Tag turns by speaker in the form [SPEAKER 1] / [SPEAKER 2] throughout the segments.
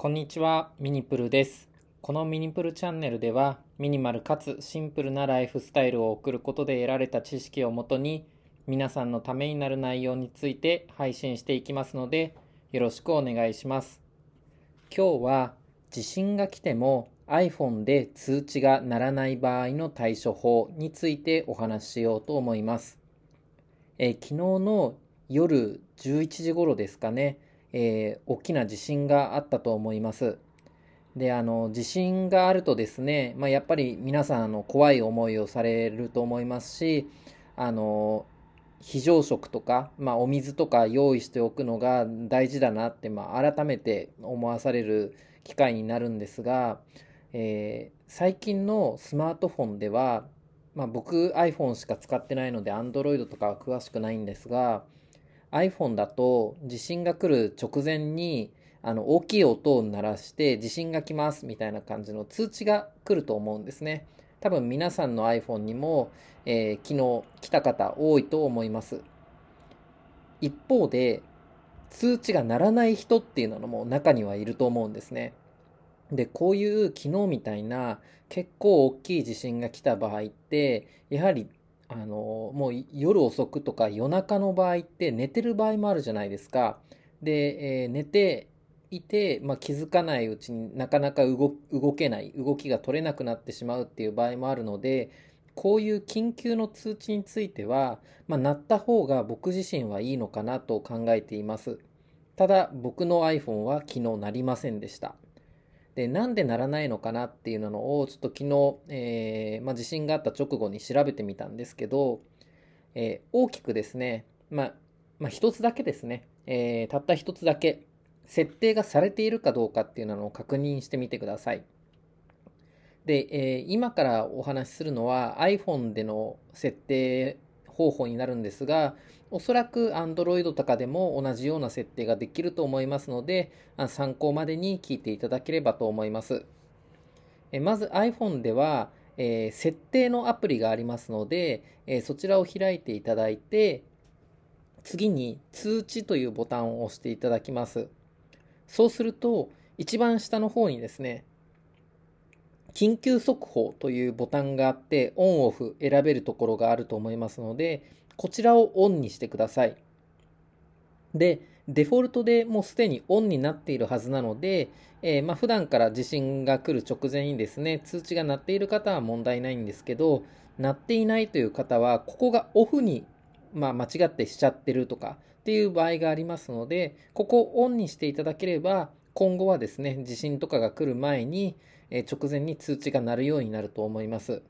[SPEAKER 1] こんにちは、ミニプルです。このミニプルチャンネルでは、ミニマルかつシンプルなライフスタイルを送ることで得られた知識をもとに、皆さんのためになる内容について配信していきますので、よろしくお願いします。今日は、地震が来ても iPhone で通知が鳴らない場合の対処法についてお話ししようと思います。え昨日の夜11時頃ですかね、えー大きな地震があったと思います。で、あの、地震があるとですね、まあ、やっぱり皆さん、あの、怖い思いをされると思いますし、あの、非常食とか、まあ、お水とか用意しておくのが大事だなって、まあ、改めて思わされる機会になるんですが、えー最近のスマートフォンでは、まあ、僕 iPhone しか使ってないので Android とかは詳しくないんですが iPhone だと地震が来る直前にあの大きい音を鳴らして地震が来ますみたいな感じの通知が来ると思うんですね。多分皆さんの iPhone にも、えー昨日来た方多いと思います。一方で通知が鳴らない人っていうのも中にはいると思うんですね。で、こういう昨日みたいな結構大きい地震が来た場合って、やはり、あの、もう夜遅くとか夜中の場合って寝てる場合もあるじゃないですか。で、えー寝ていて、まあ、気づかないうちになかなか動けない、動きが取れなくなってしまうっていう場合もあるので、こういう緊急の通知については、まあ、鳴った方が僕自身はいいのかなと考えています。ただ、僕の iPhone は昨日鳴りませんでした。で、なんでならないのかなっていうのを、ちょっと昨日、えーまあ、地震があった直後に調べてみたんですけど、えー大きくですね、まあ、まあ、一つだけですね、えーたった一つだけ、設定がされているかどうかっていうのを確認してみてください。で、え今からお話しするのは iPhone での設定方法になるんですが、おそらく Android とかでも同じような設定ができると思いますので、参考までに聞いていただければと思います。まず iPhone では、えー設定のアプリがありますので、えーそちらを開いていただいて、次に通知というボタンを押していただきます。そうすると、一番下の方にですね、緊急速報というボタンがあって、オンオフ選べるところがあると思いますので、こちらをオンにしてください。で、デフォルトでもうすでにオンになっているはずなので、えーまあ普段から地震が来る直前にですね、通知が鳴っている方は問題ないんですけど、鳴っていないという方は、ここがオフに、まあ、間違ってしちゃってるとかっていう場合がありますので、ここをオンにしていただければ、今後はですね、地震とかが来る前に、えー直前に通知が鳴るようになると思います。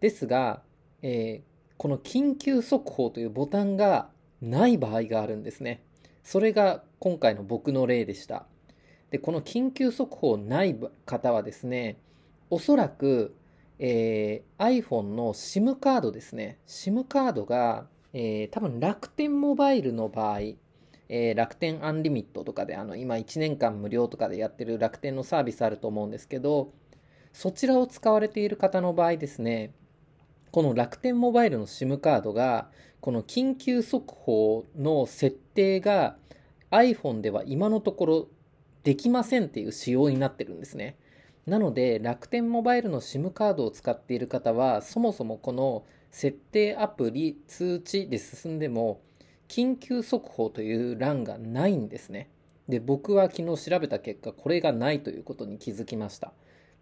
[SPEAKER 1] ですが、えーこの緊急速報というボタンがない場合があるんですね。それが今回の僕の例でした。で、この緊急速報ない方はですね、おそらく、えー iPhone の SIM カードですね。SIM カードが、えー多分楽天モバイルの場合、えー楽天アンリミットとかで、あの、今1年間無料とかでやってる楽天のサービスあると思うんですけど、そちらを使われている方の場合ですね、この楽天モバイルの SIM カードが、この緊急速報の設定が iPhone では今のところできませんっていう仕様になってるんですね。なので、楽天モバイルの SIM カードを使っている方は、そもそもこの設定アプリ通知で進んでも、緊急速報という欄がないんですね。で、僕は昨日調べた結果、これがないということに気づきました。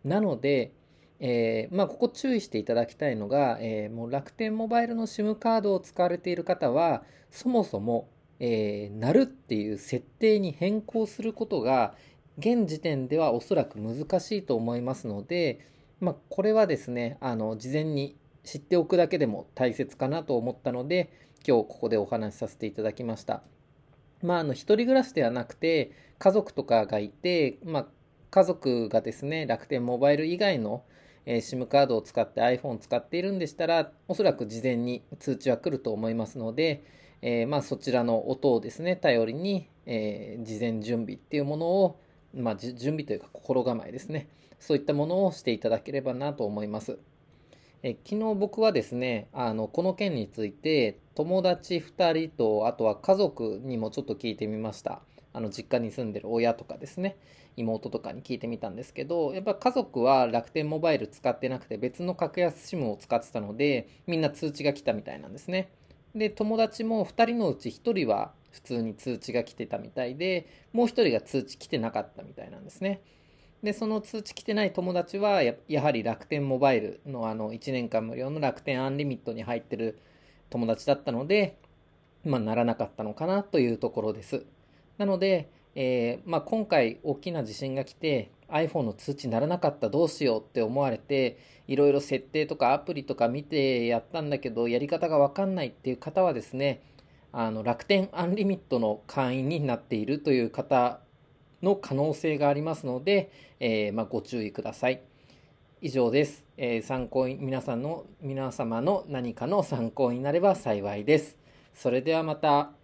[SPEAKER 1] なので、えーまあ、ここ注意していただきたいのが、えーもう楽天モバイルの SIM カードを使われている方は、そもそも、えー、なるっていう設定に変更することが、現時点ではおそらく難しいと思いますので、まあ、これはですね、あの、事前に知っておくだけでも大切かなと思ったので、今日ここでお話しさせていただきました。まあ、あの、一人暮らしではなくて、家族とかがいて、まあ、家族がですね、楽天モバイル以外の、えー SIM カードを使って iPhone を使っているんでしたら、おそらく事前に通知は来ると思いますので、えーまあ、そちらの音をですね、頼りに、えー事前準備っていうものを、まあ、準備というか心構えですね。そういったものをしていただければなと思います。え昨日僕はですね、あの、この件について、友達2人と、あとは家族にもちょっと聞いてみました。あの実家に住んでる親とかですね。妹とかに聞いてみたんですけどやっぱ家族は楽天モバイル使ってなくて別の格安 SIM を使ってたのでみんな通知が来たみたいなんですね。で友達も2人のうち1人は普通に通知が来てたみたいでもう1人が通知来てなかったみたいなんですね。でその通知来てない友達はややはり楽天モバイルのあの1年間無料の楽天アンリミットに入ってる友達だったのでまあ、ならなかったのかなというところです。なので、えー、まあ、今回大きな地震が来て iPhone の通知ならなかったどうしようって思われていろいろ設定とかアプリとか見てやったんだけどやり方がわかんないっていう方はですねあの楽天アンリミットの会員になっているという方の可能性がありますので、えー、まあ、ご注意ください。以上です。えー、参考に、皆さんの、皆様の何かの参考になれば幸いです。それではまた。